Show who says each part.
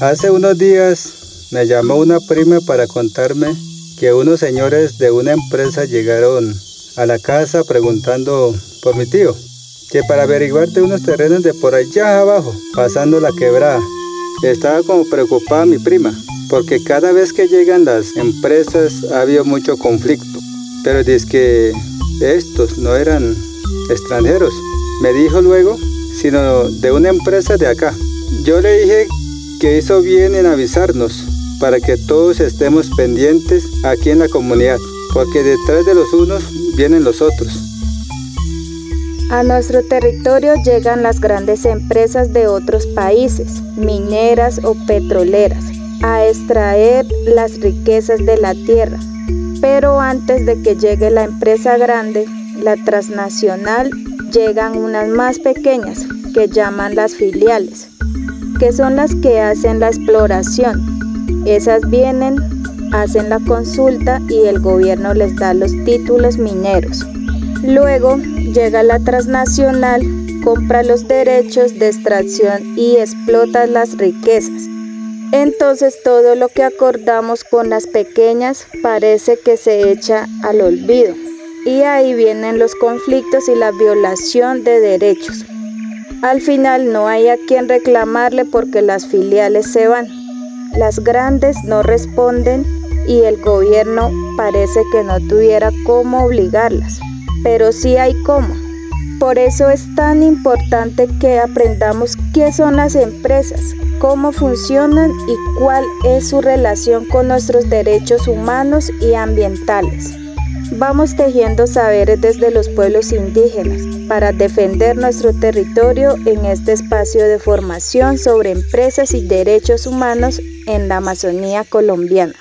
Speaker 1: Hace unos días me llamó una prima para contarme que unos señores de una empresa llegaron a la casa preguntando por mi tío, que para averiguar de unos terrenos de por allá abajo, pasando la quebrada. Estaba como preocupada mi prima, porque cada vez que llegan las empresas ha habido mucho conflicto. Pero dice que estos no eran extranjeros. Me dijo luego, sino de una empresa de acá. Yo le dije que hizo bien en avisarnos para que todos estemos pendientes aquí en la comunidad, porque detrás de los unos vienen los otros.
Speaker 2: A nuestro territorio llegan las grandes empresas de otros países, mineras o petroleras, a extraer las riquezas de la tierra. Pero antes de que llegue la empresa grande, la transnacional, llegan unas más pequeñas que llaman las filiales, que son las que hacen la exploración. Esas vienen, hacen la consulta y el gobierno les da los títulos mineros. Luego llega la transnacional, compra los derechos de extracción y explota las riquezas. Entonces todo lo que acordamos con las pequeñas parece que se echa al olvido. Y ahí vienen los conflictos y la violación de derechos. Al final no hay a quien reclamarle porque las filiales se van. Las grandes no responden y el gobierno parece que no tuviera cómo obligarlas pero sí hay cómo. Por eso es tan importante que aprendamos qué son las empresas, cómo funcionan y cuál es su relación con nuestros derechos humanos y ambientales. Vamos tejiendo saberes desde los pueblos indígenas para defender nuestro territorio en este espacio de formación sobre empresas y derechos humanos en la Amazonía colombiana.